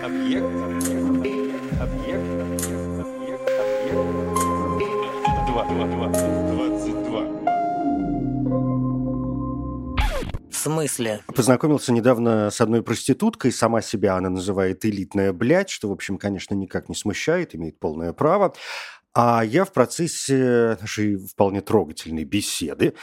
Объект. Объект. Объект. Объект. Объект. Два. Два. Два. Двадцать два. В смысле? Познакомился недавно с одной проституткой, сама себя она называет элитная блядь, что, в общем, конечно, никак не смущает, имеет полное право. А я в процессе нашей вполне трогательной беседы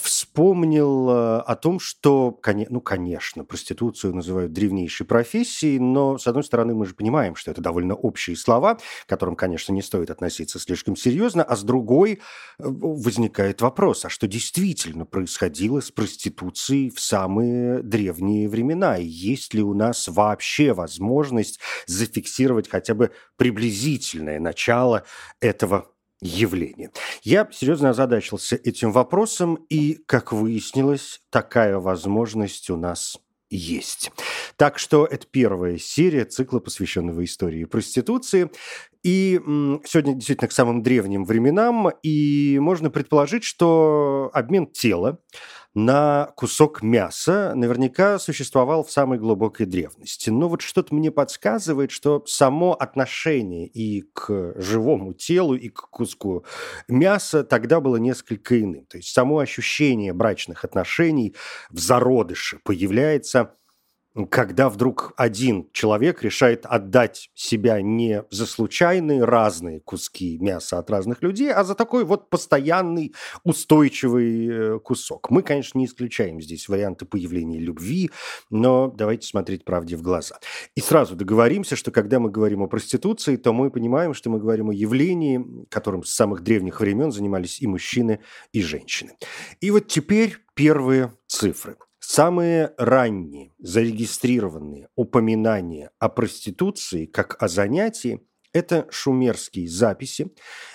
вспомнил э, о том, что, ну, конечно, проституцию называют древнейшей профессией, но, с одной стороны, мы же понимаем, что это довольно общие слова, к которым, конечно, не стоит относиться слишком серьезно, а с другой э, возникает вопрос, а что действительно происходило с проституцией в самые древние времена? И есть ли у нас вообще возможность зафиксировать хотя бы приблизительное начало этого явления. Я серьезно озадачился этим вопросом, и, как выяснилось, такая возможность у нас есть. Так что это первая серия цикла, посвященного истории проституции. И сегодня действительно к самым древним временам, и можно предположить, что обмен тела на кусок мяса наверняка существовал в самой глубокой древности. Но вот что-то мне подсказывает, что само отношение и к живому телу, и к куску мяса тогда было несколько иным. То есть само ощущение брачных отношений в зародыше появляется когда вдруг один человек решает отдать себя не за случайные разные куски мяса от разных людей, а за такой вот постоянный устойчивый э, кусок. Мы, конечно, не исключаем здесь варианты появления любви, но давайте смотреть правде в глаза. И сразу договоримся, что когда мы говорим о проституции, то мы понимаем, что мы говорим о явлении, которым с самых древних времен занимались и мужчины, и женщины. И вот теперь первые цифры – Самые ранние зарегистрированные упоминания о проституции как о занятии – это шумерские записи.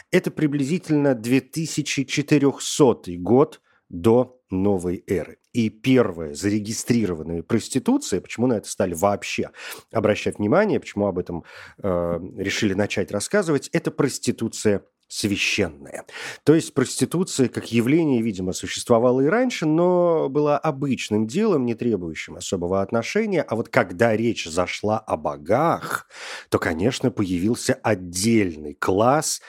Это приблизительно 2400 год до новой эры. И первая зарегистрированная проституция, почему на это стали вообще обращать внимание, почему об этом э, решили начать рассказывать, это проституция священная. То есть проституция как явление, видимо, существовала и раньше, но была обычным делом, не требующим особого отношения. А вот когда речь зашла о богах, то, конечно, появился отдельный класс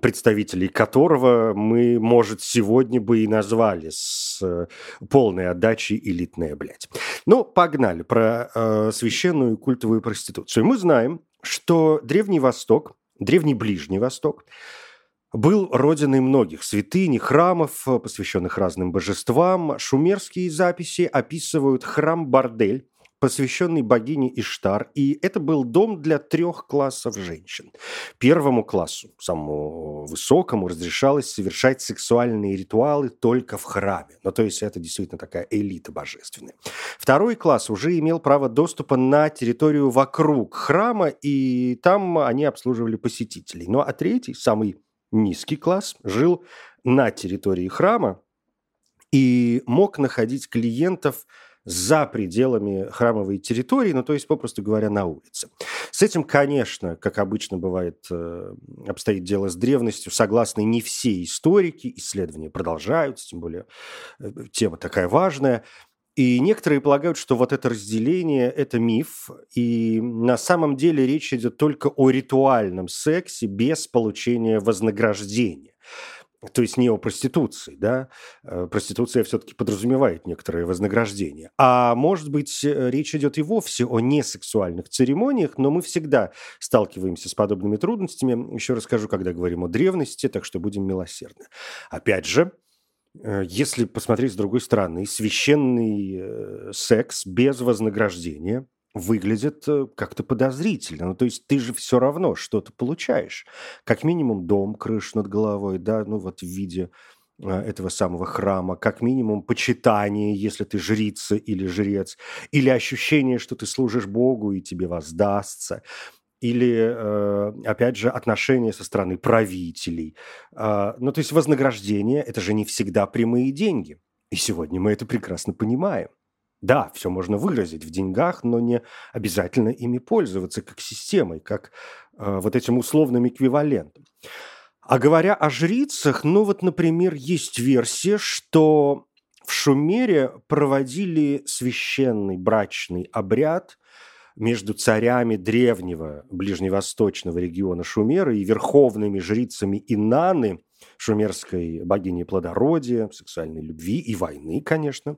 представителей которого мы, может, сегодня бы и назвали с э, полной отдачей элитная блядь. Ну, погнали про э, священную культовую проституцию. Мы знаем, что Древний Восток, Древний Ближний Восток – был родиной многих святынь храмов, посвященных разным божествам. Шумерские записи описывают храм-бордель, посвященный богине Иштар, и это был дом для трех классов женщин. Первому классу, самому высокому, разрешалось совершать сексуальные ритуалы только в храме. Ну, то есть это действительно такая элита божественная. Второй класс уже имел право доступа на территорию вокруг храма, и там они обслуживали посетителей. Ну, а третий, самый низкий класс жил на территории храма и мог находить клиентов за пределами храмовой территории, ну, то есть, попросту говоря, на улице. С этим, конечно, как обычно бывает, э, обстоит дело с древностью, согласны не все историки, исследования продолжаются, тем более э, тема такая важная. И некоторые полагают, что вот это разделение – это миф, и на самом деле речь идет только о ритуальном сексе без получения вознаграждения. То есть не о проституции, да? Э, проституция все-таки подразумевает некоторое вознаграждение. А может быть, э, речь идет и вовсе о несексуальных церемониях, но мы всегда сталкиваемся с подобными трудностями. Еще расскажу, когда говорим о древности, так что будем милосердны. Опять же, если посмотреть с другой стороны, священный э, секс без вознаграждения выглядит э, как-то подозрительно. Ну, то есть ты же все равно что-то получаешь. Как минимум дом, крышу над головой, да, ну вот в виде этого самого храма, как минимум почитание, если ты жрица или жрец, или ощущение, что ты служишь Богу и тебе воздастся или, э, опять же, отношения со стороны правителей. А, ну, то есть вознаграждение – это же не всегда прямые деньги. И сегодня мы это прекрасно понимаем. Да, все можно выразить в деньгах, но не обязательно ими пользоваться как системой, как э, вот этим условным эквивалентом. А говоря о жрицах, ну вот, например, есть версия, что в Шумере проводили священный брачный обряд между царями древнего ближневосточного региона Шумера и верховными жрицами Инаны, шумерской богини плодородия, сексуальной любви и войны, конечно.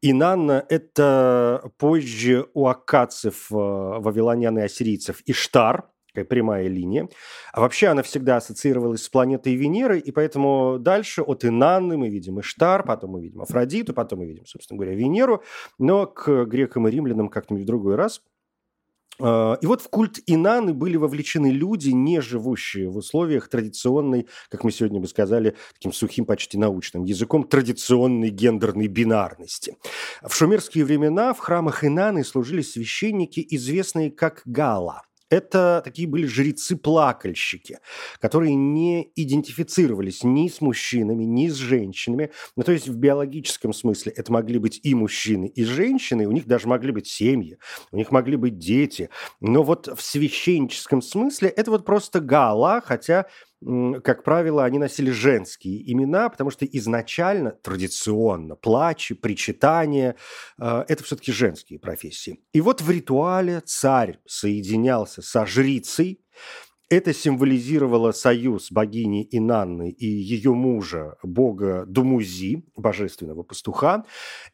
Инанна – это позже у аккадцев, э, вавилонян и ассирийцев Иштар, такая прямая линия. А вообще она всегда ассоциировалась с планетой Венеры, и поэтому дальше от Инанны мы видим Иштар, потом мы видим Афродиту, потом мы видим, собственно говоря, Венеру, но к грекам и римлянам как-нибудь в другой раз – и вот в культ Инаны были вовлечены люди, не живущие в условиях традиционной, как мы сегодня бы сказали, таким сухим, почти научным языком, традиционной гендерной бинарности. В шумерские времена в храмах Инаны служили священники, известные как Гала – это такие были жрецы-плакальщики, которые не идентифицировались ни с мужчинами, ни с женщинами. Ну, то есть в биологическом смысле это могли быть и мужчины, и женщины, у них даже могли быть семьи, у них могли быть дети. Но вот в священническом смысле это вот просто гала, хотя как правило, они носили женские имена, потому что изначально, традиционно, плачи, причитания э, – это все-таки женские профессии. И вот в ритуале царь соединялся со жрицей, это символизировало союз богини Инанны и ее мужа, бога Думузи, божественного пастуха.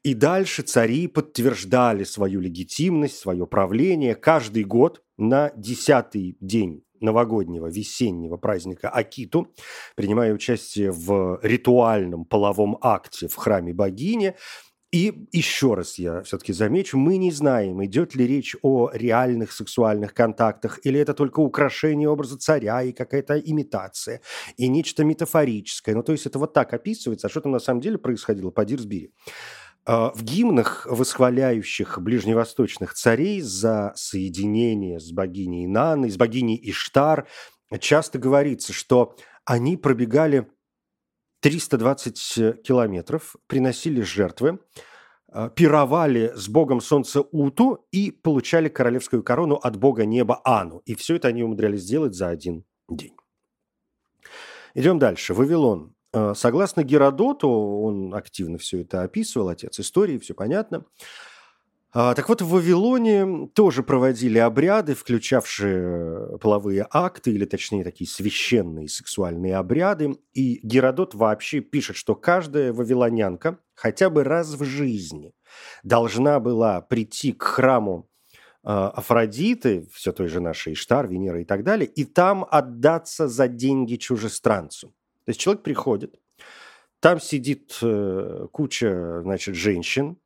И дальше цари подтверждали свою легитимность, свое правление каждый год на десятый день новогоднего весеннего праздника Акиту, принимая участие в ритуальном половом акте в храме богини. И еще раз я все-таки замечу, мы не знаем, идет ли речь о реальных сексуальных контактах, или это только украшение образа царя и какая-то имитация, и нечто метафорическое. Ну, то есть это вот так описывается, а что там на самом деле происходило, по Дирсбери. А, в гимнах, восхваляющих ближневосточных царей за соединение с богиней Наной, с богиней Иштар, часто говорится, что они пробегали 320 километров, приносили жертвы, а, пировали с богом солнца Уту и получали королевскую корону от бога неба Ану. И все это они умудрялись сделать за один день. Идем дальше. Вавилон. Э, согласно Геродоту, он активно все это описывал, отец истории, все понятно. А, так вот, в Вавилоне тоже проводили обряды, включавшие половые акты, или точнее такие священные сексуальные обряды. И Геродот вообще пишет, что каждая вавилонянка хотя бы раз в жизни должна была прийти к храму а, Афродиты, все той же нашей Иштар, Венера и так далее, и там отдаться за деньги чужестранцу. То есть человек приходит, там сидит э, куча, значит, женщин,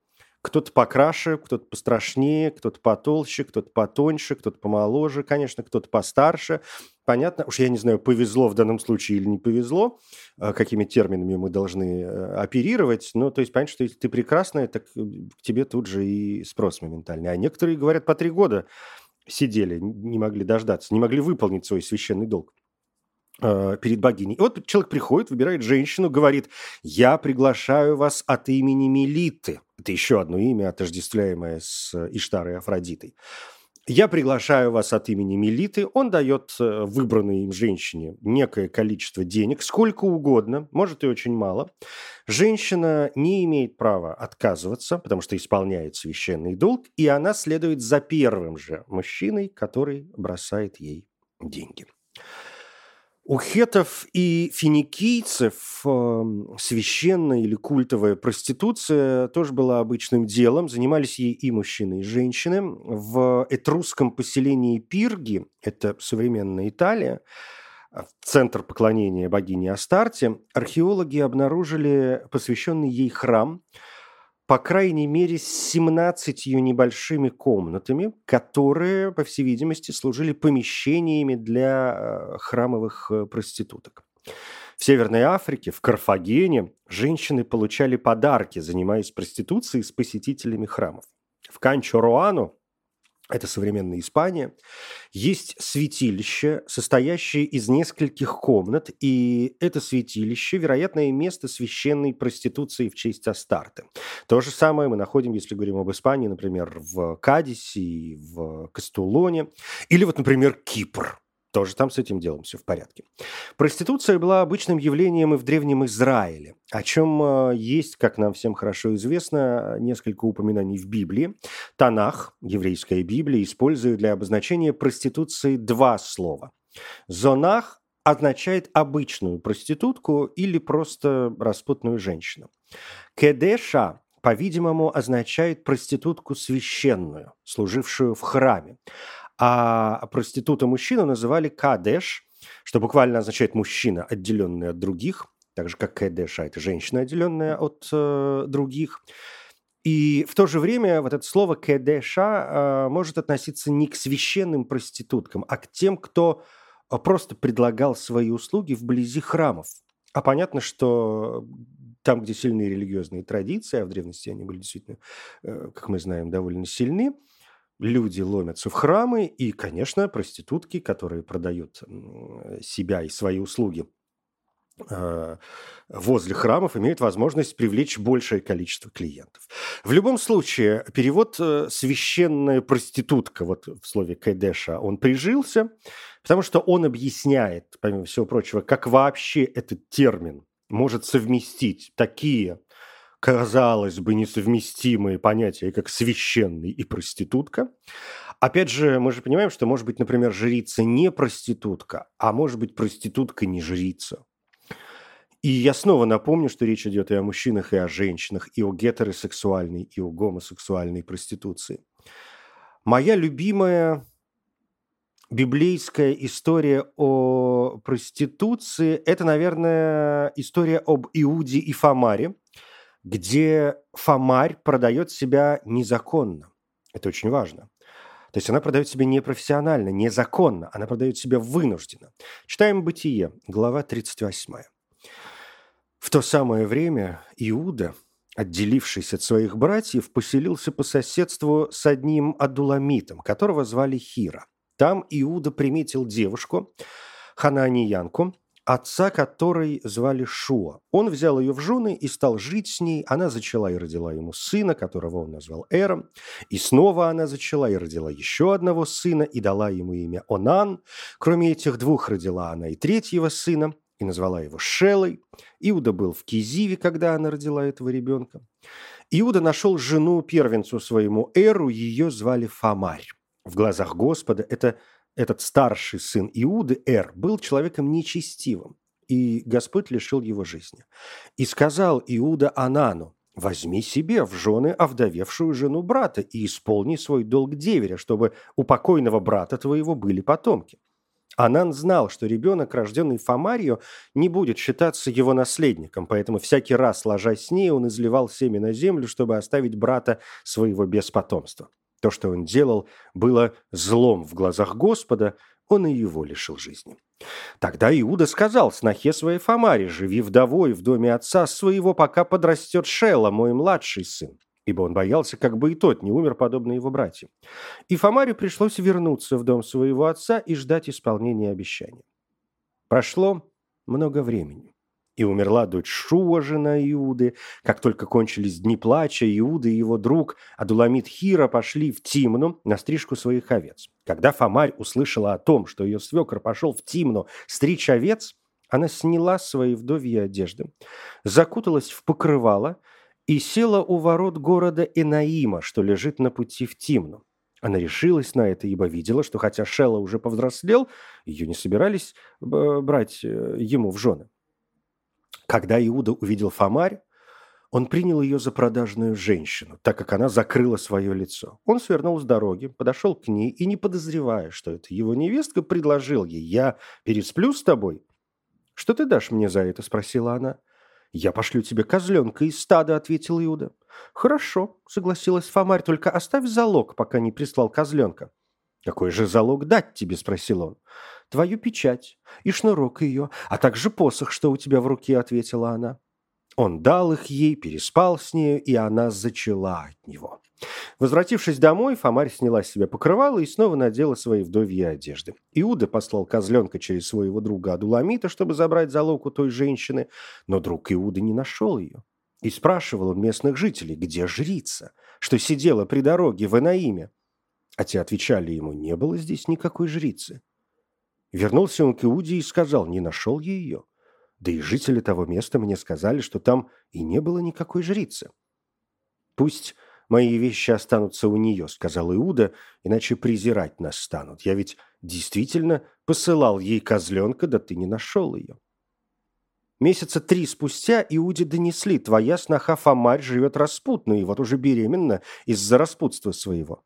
кто-то покраше, кто-то пострашнее, кто-то потолще, кто-то потоньше, кто-то помоложе, конечно, кто-то постарше. Понятно, уж я не знаю, повезло в данном случае или не повезло, э, какими терминами мы должны э, оперировать. Но то есть понятно, что если ты прекрасная, так к тебе тут же и спрос моментальный. А некоторые, говорят, по три года сидели, не могли дождаться, не могли выполнить свой священный долг. Э, перед богиней. И вот человек приходит, выбирает женщину, говорит, я приглашаю вас от имени Мелиты. Это еще одно имя, отождествляемое с Иштарой и Афродитой. Я приглашаю вас от имени Мелиты. Он дает э, выбранной им женщине некое количество денег, сколько угодно, может и очень мало. Женщина не имеет права отказываться, потому что исполняет священный долг, и она следует за первым же мужчиной, который бросает ей деньги. У хетов и финикийцев э, священная или культовая проституция тоже была обычным делом. Занимались ей и мужчины, и женщины. В этрусском поселении Пирги, это современная Италия, центр поклонения богине Астарте, археологи обнаружили посвященный ей храм – по крайней мере, с 17 небольшими комнатами, которые, по всей видимости, служили помещениями для э, храмовых э, проституток. В Северной Африке, в Карфагене, женщины получали подарки, занимаясь проституцией с посетителями храмов. В Канчо-Руану это современная Испания, есть святилище, состоящее из нескольких комнат, и это святилище – вероятное место священной проституции в честь Астарты. То же самое мы находим, если говорим об Испании, например, в Кадисе, в Кастулоне, или вот, например, Кипр. Тоже там с этим делом все в порядке. Проституция была обычным явлением и в Древнем Израиле, о чем э, есть, как нам всем хорошо известно, несколько упоминаний в Библии. Танах, еврейская Библия, использует для обозначения проституции два слова. Зонах означает обычную проститутку или просто распутную женщину. Кедеша, по-видимому, означает проститутку священную, служившую в храме а проститута мужчину называли кадеш, что буквально означает мужчина, отделенный от других, так же как кадеш, а это женщина, отделенная от э, других. И в то же время вот это слово кедеша э, может относиться не к священным проституткам, а к тем, кто э, просто предлагал свои услуги вблизи храмов. А понятно, что там, где сильные религиозные традиции, а в древности они были действительно, э, как мы знаем, довольно сильны, люди ломятся в храмы, и, конечно, проститутки, которые продают себя и свои услуги э, возле храмов имеют возможность привлечь большее количество клиентов. В любом случае, перевод э, «священная проститутка» вот в слове «кэдэша» он прижился, потому что он объясняет, помимо всего прочего, как вообще этот термин может совместить такие казалось бы, несовместимые понятия, как священный и проститутка. Опять же, мы же понимаем, что может быть, например, жрица не проститутка, а может быть проститутка не жрица. И я снова напомню, что речь идет и о мужчинах, и о женщинах, и о гетеросексуальной, и о гомосексуальной проституции. Моя любимая библейская история о проституции – это, наверное, история об Иуде и Фомаре – где Фомарь продает себя незаконно. Это очень важно. То есть она продает себя непрофессионально, незаконно, она продает себя вынужденно. Читаем «Бытие», глава 38. В то самое время Иуда, отделившись от своих братьев, поселился по соседству с одним адуламитом, которого звали Хира. Там Иуда приметил девушку, хананиянку, отца которой звали Шуа. Он взял ее в жены и стал жить с ней. Она зачала и родила ему сына, которого он назвал Эром. И снова она зачала и родила еще одного сына и дала ему имя Онан. Кроме этих двух родила она и третьего сына и назвала его Шелой. Иуда был в Кизиве, когда она родила этого ребенка. Иуда нашел жену первенцу своему Эру, ее звали Фомарь. В глазах Господа это этот старший сын Иуды, Эр, был человеком нечестивым, и Господь лишил его жизни. И сказал Иуда Анану, возьми себе в жены овдовевшую жену брата и исполни свой долг деверя, чтобы у покойного брата твоего были потомки. Анан знал, что ребенок, рожденный Фомарию, не будет считаться его наследником, поэтому всякий раз, ложась с ней, он изливал семя на землю, чтобы оставить брата своего без потомства. То, что он делал, было злом в глазах Господа, он и его лишил жизни. Тогда Иуда сказал снохе своей Фомаре, «Живи вдовой в доме отца своего, пока подрастет Шела, мой младший сын» ибо он боялся, как бы и тот не умер, подобно его братьям. И Фомаре пришлось вернуться в дом своего отца и ждать исполнения обещания. Прошло много времени. И умерла дочь Шуа, жена Иуды. Как только кончились дни плача, Иуда и его друг Адуламит Хира пошли в Тимну на стрижку своих овец. Когда Фомарь услышала о том, что ее свекр пошел в Тимну стричь овец, она сняла свои вдовьи одежды, закуталась в покрывало и села у ворот города Энаима, что лежит на пути в Тимну. Она решилась на это, ибо видела, что хотя Шелла уже повзрослел, ее не собирались э, брать э, ему в жены. Когда Иуда увидел Фомарь, он принял ее за продажную женщину, так как она закрыла свое лицо. Он свернул с дороги, подошел к ней и, не подозревая, что это его невестка, предложил ей «Я пересплю с тобой?» «Что ты дашь мне за это?» – спросила она. «Я пошлю тебе козленка из стада», – ответил Иуда. «Хорошо», – согласилась Фомарь, – «только оставь залог, пока не прислал козленка». «Какой же залог дать тебе?» – спросил он твою печать и шнурок ее, а также посох, что у тебя в руке», — ответила она. Он дал их ей, переспал с нею, и она зачала от него. Возвратившись домой, Фомарь сняла с себя покрывало и снова надела свои вдовьи одежды. Иуда послал козленка через своего друга Адуламита, чтобы забрать залог у той женщины, но друг Иуды не нашел ее. И спрашивал он местных жителей, где жрица, что сидела при дороге в Энаиме. А те отвечали ему, не было здесь никакой жрицы. Вернулся он к Иуде и сказал, не нашел я ее. Да и жители того места мне сказали, что там и не было никакой жрицы. Пусть мои вещи останутся у нее, сказал Иуда, иначе презирать нас станут. Я ведь действительно посылал ей козленка, да ты не нашел ее. Месяца три спустя Иуде донесли, твоя сноха Фомарь живет распутно, и вот уже беременна из-за распутства своего.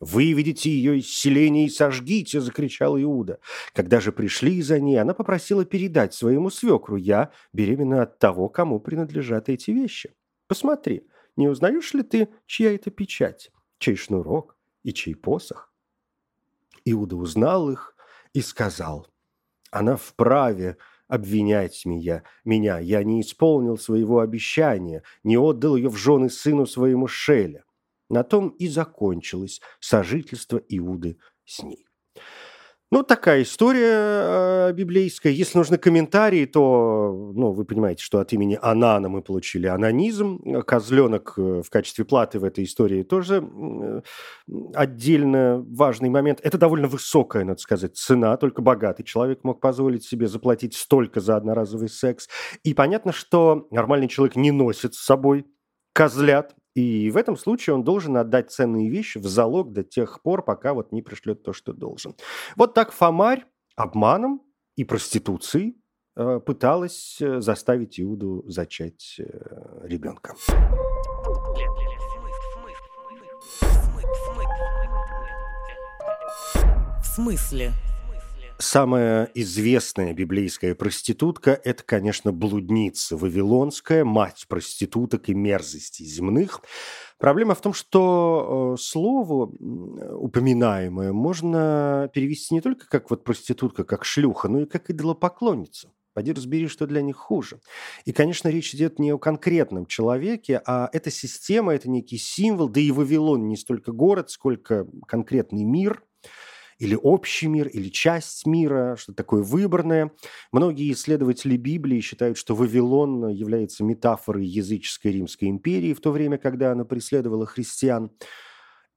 «Выведите ее из селения и сожгите!» – закричал Иуда. Когда же пришли за ней, она попросила передать своему свекру. «Я беременна от того, кому принадлежат эти вещи. Посмотри, не узнаешь ли ты, чья это печать, чей шнурок и чей посох?» Иуда узнал их и сказал, «Она вправе обвинять меня, меня. Я не исполнил своего обещания, не отдал ее в жены сыну своему Шеля. На том и закончилось сожительство Иуды с ней. Ну, такая история э, библейская. Если нужны комментарии, то, ну, вы понимаете, что от имени Анана мы получили анонизм. Козленок э, в качестве платы в этой истории тоже э, отдельно важный момент. Это довольно высокая, надо сказать, цена. Только богатый человек мог позволить себе заплатить столько за одноразовый секс. И понятно, что нормальный человек не носит с собой козлят, и в этом случае он должен отдать ценные вещи в залог до тех пор, пока вот не пришлет то, что должен. Вот так Фомарь обманом и проституцией э, пыталась э, заставить Иуду зачать э, ребенка. В смысле? Самая известная библейская проститутка – это, конечно, блудница вавилонская, мать проституток и мерзостей земных. Проблема в том, что э, слово упоминаемое можно перевести не только как вот проститутка, как шлюха, но и как идолопоклонница. Пойди разбери, что для них хуже. И, конечно, речь идет не о конкретном человеке, а эта система, это некий символ, да и Вавилон не столько город, сколько конкретный мир – или общий мир, или часть мира, что такое выборное. Многие исследователи Библии считают, что Вавилон является метафорой языческой Римской империи в то время, когда она преследовала христиан.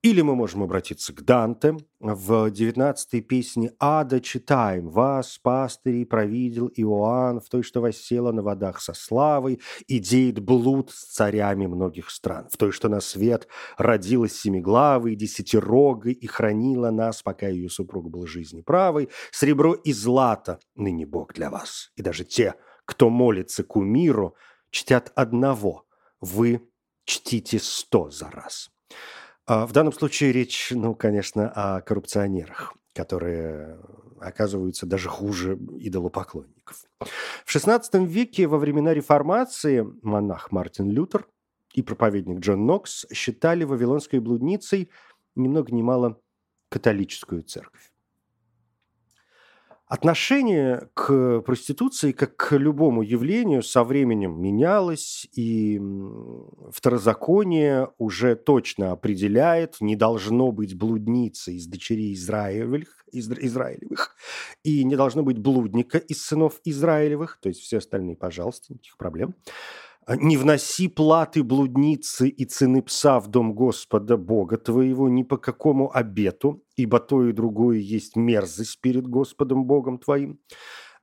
Или мы можем обратиться к Данте. В 19-й песне «Ада» читаем «Вас, пастырей, провидел Иоанн в той, что воссела на водах со славой, и деет блуд с царями многих стран, в той, что на свет родилась семиглавой, десятирогой и хранила нас, пока ее супруг был жизни правой, сребро и злато ныне Бог для вас. И даже те, кто молится кумиру, чтят одного, вы чтите сто за раз». А, в данном случае речь, ну, конечно, о коррупционерах, которые оказываются даже хуже идолопоклонников. В XVI веке во времена реформации монах Мартин Лютер и проповедник Джон Нокс считали вавилонской блудницей ни много ни мало католическую церковь. Отношение к проституции, как к любому явлению, со временем менялось, и второзаконие уже точно определяет, не должно быть блудницы из дочерей Израилевых, из, Израилевых, и не должно быть блудника из сынов Израилевых, то есть все остальные, пожалуйста, никаких проблем. А, «Не вноси платы блудницы и цены пса в дом Господа Бога твоего ни по какому обету, ибо то и другое есть мерзость перед Господом Богом твоим».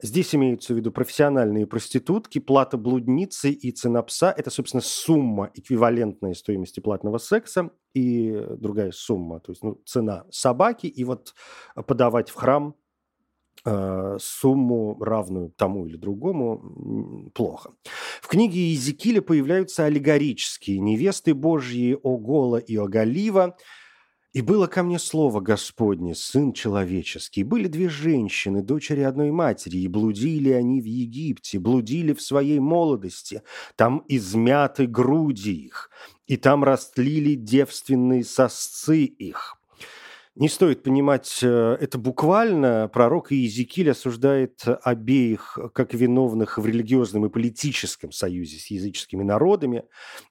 Здесь имеются в виду профессиональные проститутки, плата блудницы и цена пса – это, собственно, сумма, эквивалентная стоимости платного секса, и другая сумма, то есть ну, цена собаки, и вот подавать в храм сумму, равную тому или другому, плохо. В книге Иезекииля появляются аллегорические невесты Божьи Огола и Оголива. «И было ко мне слово Господне, сын человеческий. Были две женщины, дочери одной матери, и блудили они в Египте, блудили в своей молодости. Там измяты груди их, и там растлили девственные сосцы их» не стоит понимать э, это буквально. Пророк Иезекииль осуждает обеих как виновных в религиозном и политическом союзе с языческими народами.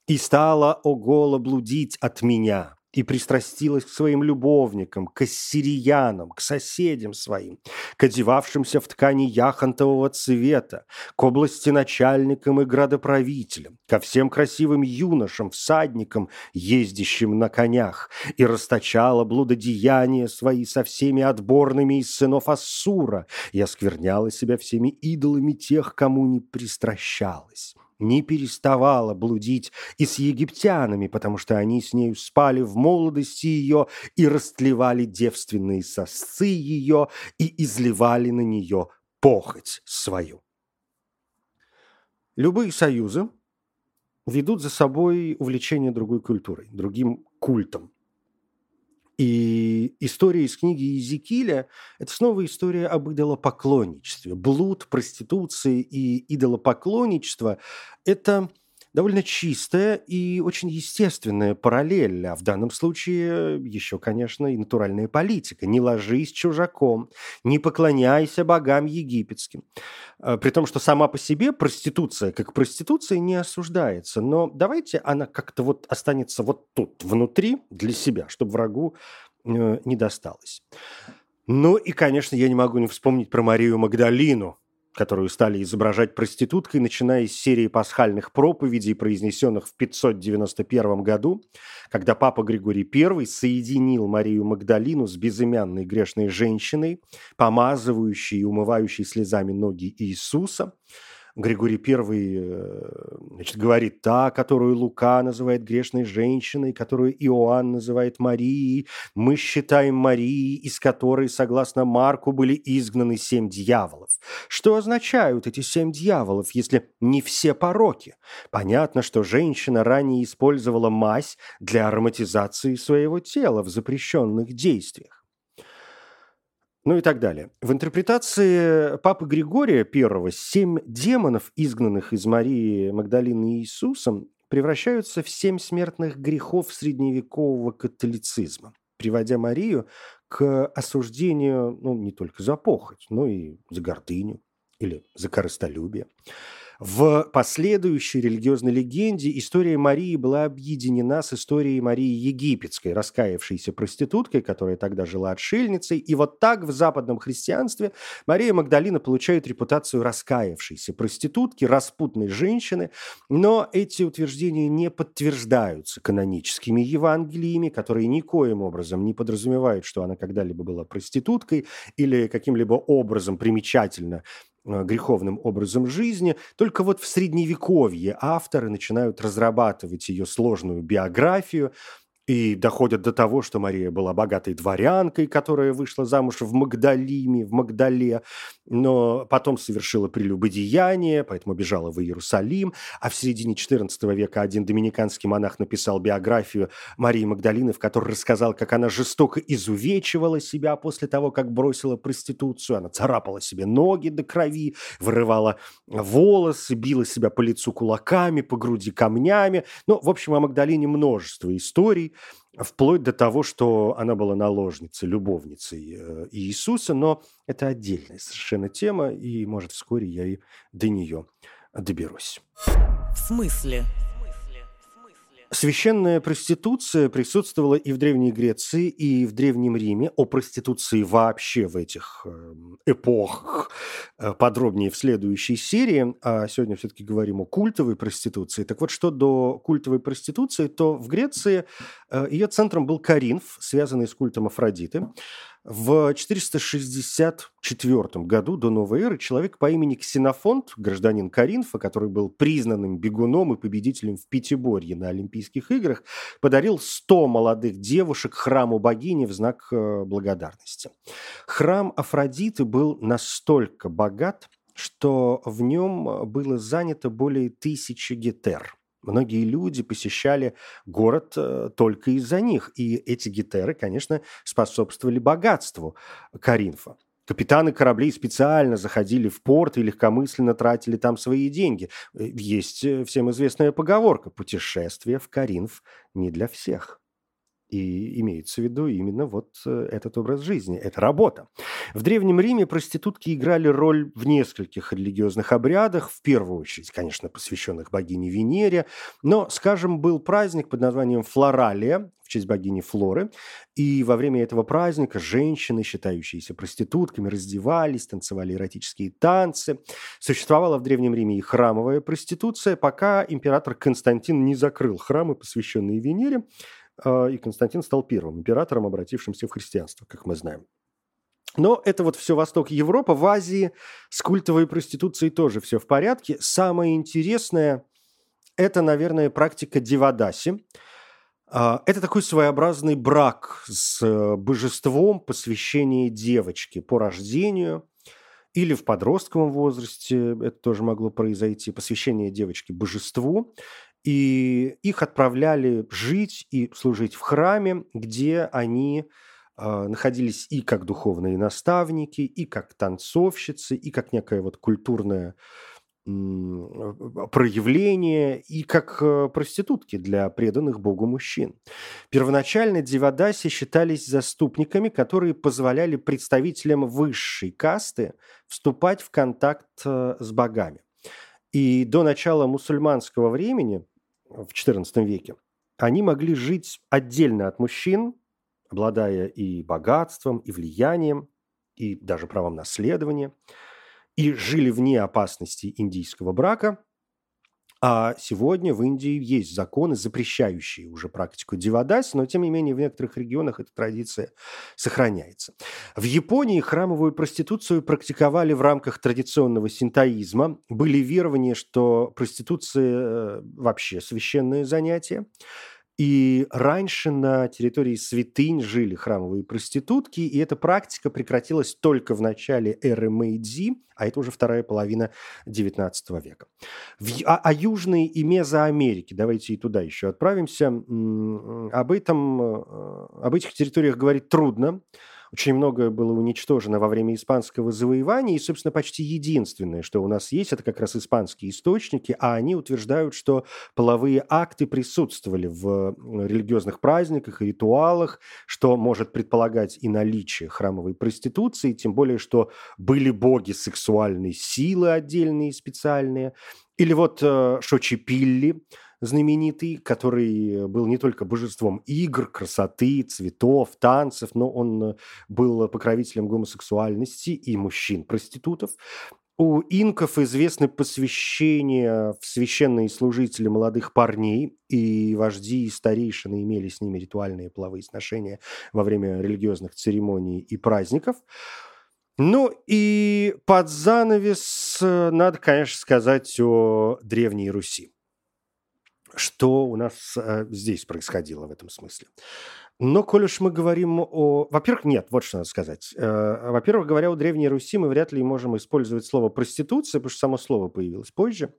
«И стала огола блудить от меня, и пристрастилась к своим любовникам, к ассириянам, к соседям своим, к одевавшимся в ткани яхонтового цвета, к области начальникам и градоправителям, ко всем красивым юношам, всадникам, ездящим на конях, и расточала блудодеяния свои со всеми отборными из сынов Ассура, и оскверняла себя всеми идолами тех, кому не пристращалась не переставала блудить и с египтянами, потому что они с нею спали в молодости ее и растлевали девственные сосцы ее и изливали на нее похоть свою. Любые союзы ведут за собой увлечение другой культурой, другим культом. И история из книги Иезекииля – это снова история об идолопоклонничестве. Блуд, проституции и идолопоклонничество – это довольно чистая и очень естественная параллель, а в данном случае еще, конечно, и натуральная политика. Не ложись чужаком, не поклоняйся богам египетским. А, при том, что сама по себе проституция, как проституция, не осуждается. Но давайте она как-то вот останется вот тут, внутри, для себя, чтобы врагу э, не досталось. Ну и, конечно, я не могу не вспомнить про Марию Магдалину, которую стали изображать проституткой, начиная с серии пасхальных проповедей, произнесенных в 591 году, когда папа Григорий I соединил Марию Магдалину с безымянной грешной женщиной, помазывающей и умывающей слезами ноги Иисуса – Григорий I э, значит, говорит, та, которую Лука называет грешной женщиной, которую Иоанн называет Марией, мы считаем Марией, из которой, согласно Марку, были изгнаны семь дьяволов. Что означают эти семь дьяволов, если не все пороки? Понятно, что женщина ранее использовала мазь для ароматизации своего тела в запрещенных действиях ну и так далее. В интерпретации Папы Григория I семь демонов, изгнанных из Марии Магдалины Иисусом, превращаются в семь смертных грехов средневекового католицизма, приводя Марию к осуждению ну, не только за похоть, но и за гордыню или за корыстолюбие. В последующей религиозной легенде история Марии была объединена с историей Марии Египетской, раскаявшейся проституткой, которая тогда жила отшельницей. И вот так в западном христианстве Мария Магдалина получает репутацию раскаявшейся проститутки, распутной женщины, но эти утверждения не подтверждаются каноническими Евангелиями, которые никоим образом не подразумевают, что она когда-либо была проституткой или каким-либо образом примечательно греховным образом жизни. Только вот в Средневековье авторы начинают разрабатывать ее сложную биографию, и доходят до того, что Мария была богатой дворянкой, которая вышла замуж в Магдалиме, в Магдале, но потом совершила прелюбодеяние, поэтому бежала в Иерусалим. А в середине XIV века один доминиканский монах написал биографию Марии Магдалины, в которой рассказал, как она жестоко изувечивала себя после того, как бросила проституцию. Она царапала себе ноги до крови, вырывала волосы, била себя по лицу кулаками, по груди камнями. Ну, в общем, о Магдалине множество историй вплоть до того, что она была наложницей, любовницей э, Иисуса, но это отдельная совершенно тема, и, может, вскоре я и до нее доберусь. В смысле? Священная проституция присутствовала и в Древней Греции, и в Древнем Риме. О проституции вообще в этих эм, эпохах э, подробнее в следующей серии. А сегодня все-таки говорим о культовой проституции. Так вот, что до культовой проституции, то в Греции э, ее центром был Каринф, связанный с культом Афродиты. В 464 году до новой эры человек по имени Ксенофонт, гражданин Каринфа, который был признанным бегуном и победителем в Пятиборье на Олимпийских играх, подарил 100 молодых девушек храму богини в знак э, благодарности. Храм Афродиты был настолько богат, что в нем было занято более тысячи гетер – Многие люди посещали город э, только из-за них, и эти гетеры, конечно, способствовали богатству Каринфа. Капитаны кораблей специально заходили в порт и легкомысленно тратили там свои деньги. Э, есть э, всем известная поговорка «путешествие в Каринф не для всех». И имеется в виду именно вот э, этот образ жизни, это работа. В Древнем Риме проститутки играли роль в нескольких религиозных обрядах, в первую очередь, конечно, посвященных богине Венере, но, скажем, был праздник под названием Флоралия, в честь богини Флоры, и во время этого праздника женщины, считающиеся проститутками, раздевались, танцевали эротические танцы. Существовала в Древнем Риме и храмовая проституция, пока император Константин не закрыл храмы, посвященные Венере, и Константин стал первым императором, обратившимся в христианство, как мы знаем. Но это вот все восток Европы. В Азии с культовой проституцией тоже все в порядке. Самое интересное – это, наверное, практика Дивадаси. А, это такой своеобразный брак с э, божеством, посвящение девочки по рождению или в подростковом возрасте, это тоже могло произойти, посвящение девочки божеству. И их отправляли жить и служить в храме, где они э, находились и как духовные наставники, и как танцовщицы, и как некое вот культурное проявление и как э, проститутки для преданных Богу мужчин. Первоначально девадаси считались заступниками, которые позволяли представителям высшей касты вступать в контакт э, с богами. И до начала мусульманского времени, в XIV веке, они могли жить отдельно от мужчин, обладая и богатством, и влиянием, и даже правом наследования, и жили вне опасности индийского брака. А сегодня в Индии есть законы, запрещающие уже практику дивадаси, но тем не менее в некоторых регионах эта традиция сохраняется. В Японии храмовую проституцию практиковали в рамках традиционного синтоизма. Были верования, что проституция э, вообще священное занятие. И раньше на территории святынь жили храмовые проститутки, и эта практика прекратилась только в начале эры Мэйдзи, а это уже вторая половина XIX века. В, а, а Южной и Мезоамерике, давайте и туда еще отправимся, об, этом, э, об этих территориях говорить трудно, очень многое было уничтожено во время испанского завоевания, и, собственно, почти единственное, что у нас есть, это как раз испанские источники, а они утверждают, что половые акты присутствовали в религиозных праздниках и ритуалах, что может предполагать и наличие храмовой проституции, тем более, что были боги сексуальной силы отдельные, специальные, или вот э, Шочипилли, знаменитый, который был не только божеством игр, красоты, цветов, танцев, но он был покровителем гомосексуальности и мужчин-проститутов. У инков известны посвящения в священные служители молодых парней, и вожди и старейшины имели с ними ритуальные половые сношения во время религиозных церемоний и праздников. Ну и под занавес э, надо, конечно, сказать о Древней Руси что у нас э, здесь происходило в этом смысле. Но, коль уж мы говорим о... Во-первых, нет, вот что надо сказать. Э, во-первых, говоря о Древней Руси, мы вряд ли можем использовать слово «проституция», потому что само слово появилось позже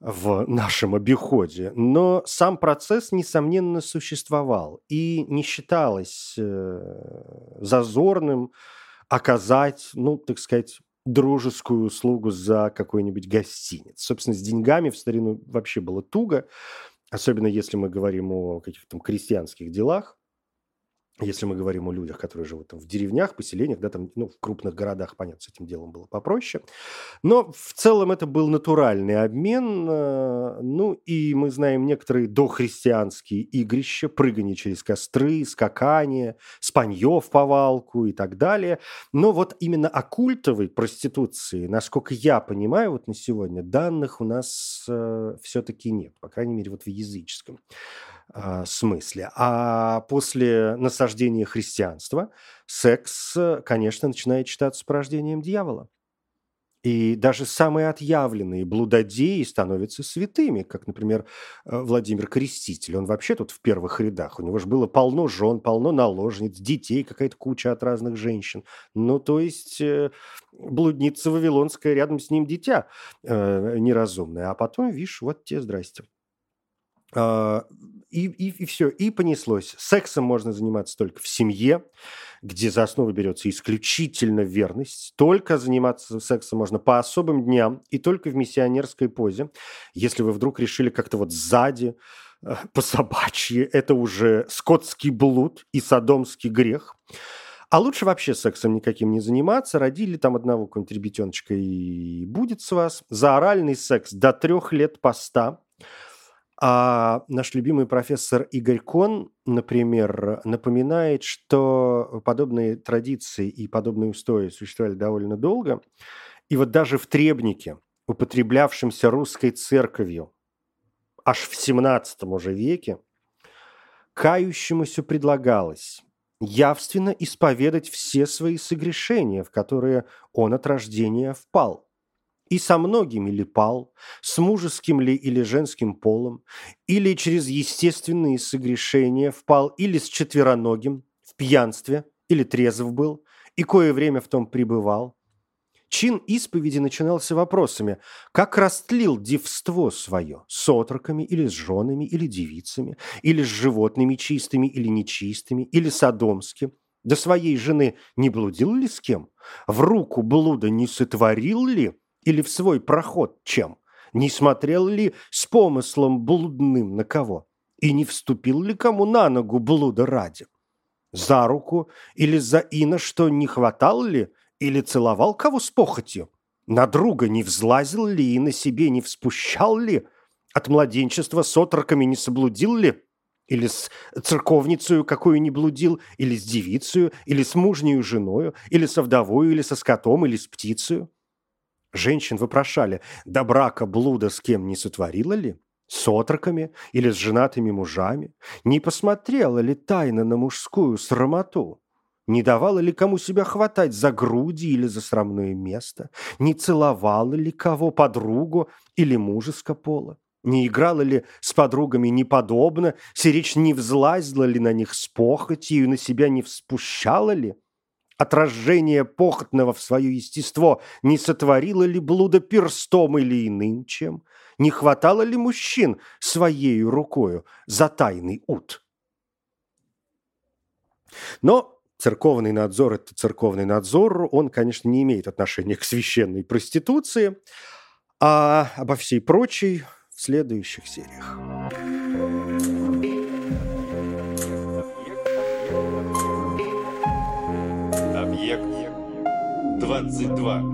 в нашем обиходе. Но сам процесс, несомненно, существовал. И не считалось э, зазорным оказать, ну, так сказать, дружескую услугу за какой-нибудь гостиниц. Собственно, с деньгами в старину вообще было туго, особенно если мы говорим о каких-то там крестьянских делах. Если мы говорим о людях, которые живут там в деревнях, поселениях, да, там, ну, в крупных городах, понятно, с этим делом было попроще. Но в целом это был натуральный обмен. Э, ну, и мы знаем некоторые дохристианские игрища, прыгание через костры, скакание, спанье в повалку и так далее. Но вот именно о культовой проституции, насколько я понимаю, вот на сегодня данных у нас э, все-таки нет, по крайней мере, вот в языческом э, смысле. А после насаждения христианства секс, конечно, начинает считаться порождением дьявола. И даже самые отъявленные блудодеи становятся святыми, как, например, э, Владимир Креститель. Он вообще тут в первых рядах. У него же было полно жен, полно наложниц, детей, какая-то куча от разных женщин. Ну, то есть э, блудница Вавилонская, рядом с ним дитя э, неразумное. А потом, видишь, вот тебе здрасте. А, и, и, и все, и понеслось. Сексом можно заниматься только в семье, где за основу берется исключительно верность. Только заниматься сексом можно по особым дням и только в миссионерской позе. Если вы вдруг решили как-то вот сзади э, по собачьи, это уже скотский блуд и садомский грех. А лучше вообще сексом никаким не заниматься. Родили там одного какого-нибудь ребятеночка и будет с вас. За оральный секс до трех лет поста. А наш любимый профессор Игорь Кон, например, напоминает, что подобные традиции и подобные устои существовали довольно долго. И вот даже в требнике, употреблявшемся русской церковью аж в 17 уже веке, кающемуся предлагалось явственно исповедать все свои согрешения, в которые он от рождения впал. И со многими ли пал, с мужеским ли или женским полом, или через естественные согрешения впал, или с четвероногим, в пьянстве, или трезв был, и кое время в том пребывал, Чин исповеди начинался вопросами, как растлил девство свое, с отроками или с женами или девицами, или с животными чистыми или нечистыми, или садомским, до своей жены не блудил ли с кем? В руку блуда не сотворил ли? Или в свой проход чем? Не смотрел ли с помыслом блудным на кого? И не вступил ли кому на ногу блуда ради? За руку или за ино, что не хватал ли – или целовал кого с похотью? На друга не взлазил ли и на себе не вспущал ли? От младенчества с отроками не соблудил ли? Или с церковницею какую не блудил? Или с девицею? Или с мужнею женою? Или со вдовою? Или со скотом? Или с птицею? Женщин вопрошали, до брака блуда с кем не сотворила ли? С отроками или с женатыми мужами? Не посмотрела ли тайно на мужскую срамоту? Не давала ли кому себя хватать за груди или за срамное место? Не целовала ли кого подругу или мужеско пола? Не играла ли с подругами неподобно? Сиречь не взлазила ли на них с похотью и на себя не вспущала ли? Отражение похотного в свое естество не сотворило ли блуда перстом или иным чем? Не хватало ли мужчин своей рукою за тайный ут? Но церковный надзор – это церковный надзор, он, конечно, не имеет отношения к священной проституции, а обо всей прочей в следующих сериях. Объект 22.